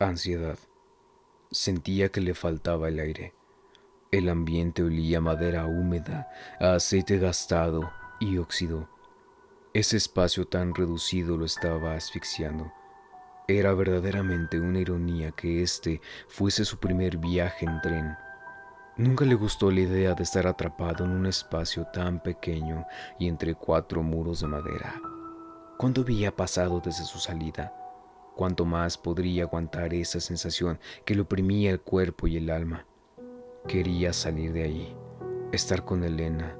Ansiedad. Sentía que le faltaba el aire. El ambiente olía a madera húmeda, a aceite gastado y óxido. Ese espacio tan reducido lo estaba asfixiando. Era verdaderamente una ironía que este fuese su primer viaje en tren. Nunca le gustó la idea de estar atrapado en un espacio tan pequeño y entre cuatro muros de madera. ¿Cuánto había pasado desde su salida? ¿Cuánto más podría aguantar esa sensación que le oprimía el cuerpo y el alma? Quería salir de ahí, estar con Elena,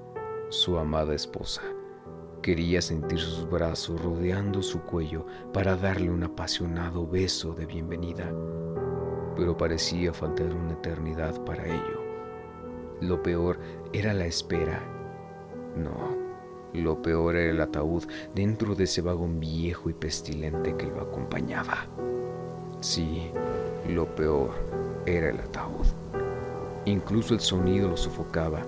su amada esposa. Quería sentir sus brazos rodeando su cuello para darle un apasionado beso de bienvenida, pero parecía faltar una eternidad para ello. Lo peor era la espera. No, lo peor era el ataúd dentro de ese vagón viejo y pestilente que lo acompañaba. Sí, lo peor era el ataúd. Incluso el sonido lo sofocaba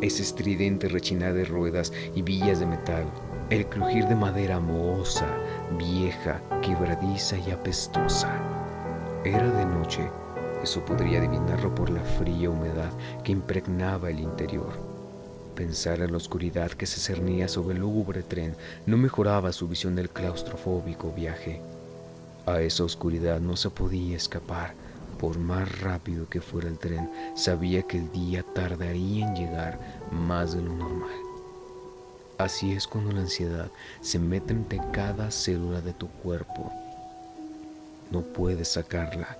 ese estridente rechinar de ruedas y villas de metal, el crujir de madera mohosa, vieja, quebradiza y apestosa. Era de noche, eso podría adivinarlo por la fría humedad que impregnaba el interior. Pensar en la oscuridad que se cernía sobre el lúgubre tren no mejoraba su visión del claustrofóbico viaje. A esa oscuridad no se podía escapar, por más rápido que fuera el tren, sabía que el día tardaría en llegar más de lo normal. Así es cuando la ansiedad se mete entre cada célula de tu cuerpo. No puedes sacarla,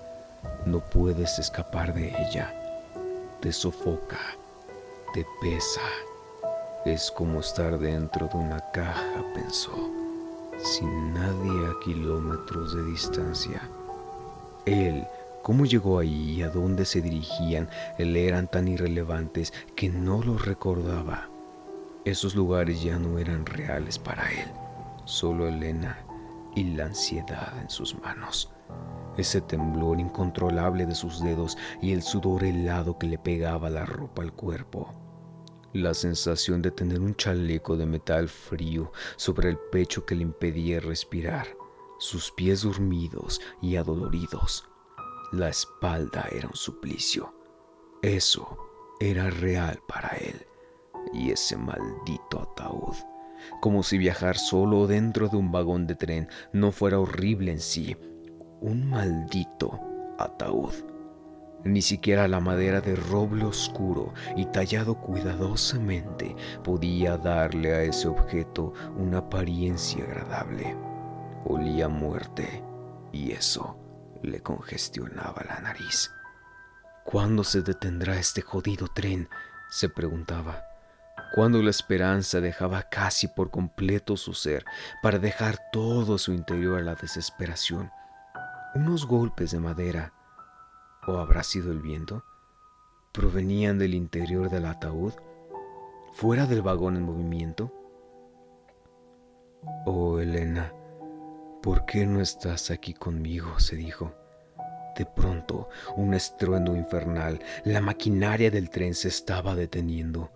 no puedes escapar de ella. Te sofoca, te pesa. Es como estar dentro de una caja, pensó, sin nadie a kilómetros de distancia. Él Cómo llegó ahí y a dónde se dirigían le eran tan irrelevantes que no los recordaba. Esos lugares ya no eran reales para él, solo Elena y la ansiedad en sus manos. Ese temblor incontrolable de sus dedos y el sudor helado que le pegaba la ropa al cuerpo. La sensación de tener un chaleco de metal frío sobre el pecho que le impedía respirar. Sus pies dormidos y adoloridos la espalda era un suplicio. Eso era real para él. Y ese maldito ataúd. Como si viajar solo dentro de un vagón de tren no fuera horrible en sí. Un maldito ataúd. Ni siquiera la madera de roble oscuro y tallado cuidadosamente podía darle a ese objeto una apariencia agradable. Olía muerte y eso le congestionaba la nariz. ¿Cuándo se detendrá este jodido tren? se preguntaba. Cuando la esperanza dejaba casi por completo su ser para dejar todo su interior a la desesperación. Unos golpes de madera, o habrá sido el viento, provenían del interior del ataúd, fuera del vagón en movimiento. Oh, Elena, ¿Por qué no estás aquí conmigo? se dijo. De pronto, un estruendo infernal, la maquinaria del tren se estaba deteniendo.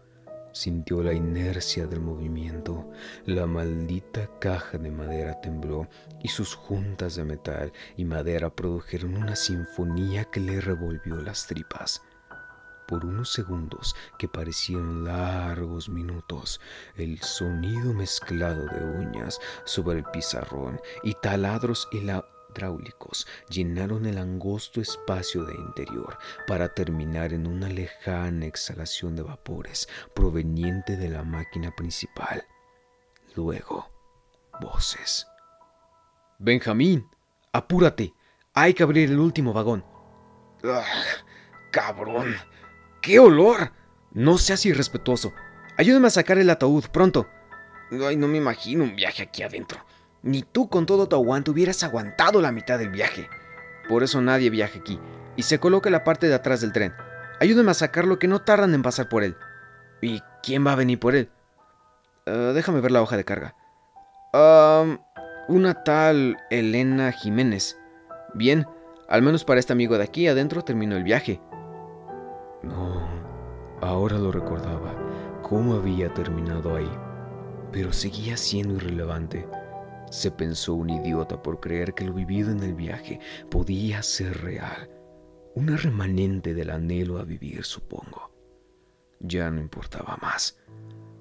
Sintió la inercia del movimiento. La maldita caja de madera tembló y sus juntas de metal y madera produjeron una sinfonía que le revolvió las tripas. Por unos segundos que parecieron largos minutos, el sonido mezclado de uñas sobre el pizarrón y taladros hidráulicos llenaron el angosto espacio de interior para terminar en una lejana exhalación de vapores proveniente de la máquina principal. Luego, voces. Benjamín, apúrate. Hay que abrir el último vagón. ¡Ah, cabrón! ¡Qué olor! No seas irrespetuoso. Ayúdame a sacar el ataúd, pronto. Ay, no me imagino un viaje aquí adentro. Ni tú con todo tu aguante hubieras aguantado la mitad del viaje. Por eso nadie viaja aquí. Y se coloca la parte de atrás del tren. Ayúdame a sacarlo que no tardan en pasar por él. ¿Y quién va a venir por él? Ah, déjame ver la hoja de carga. Ah, una tal Elena Jiménez. Bien, al menos para este amigo de aquí adentro terminó el viaje. No, ahora lo recordaba, cómo había terminado ahí, pero seguía siendo irrelevante. Se pensó un idiota por creer que lo vivido en el viaje podía ser real. Una remanente del anhelo a vivir, supongo. Ya no importaba más.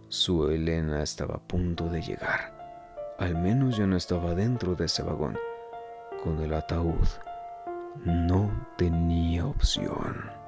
Su Elena estaba a punto de llegar. Al menos ya no estaba dentro de ese vagón. Con el ataúd no tenía opción.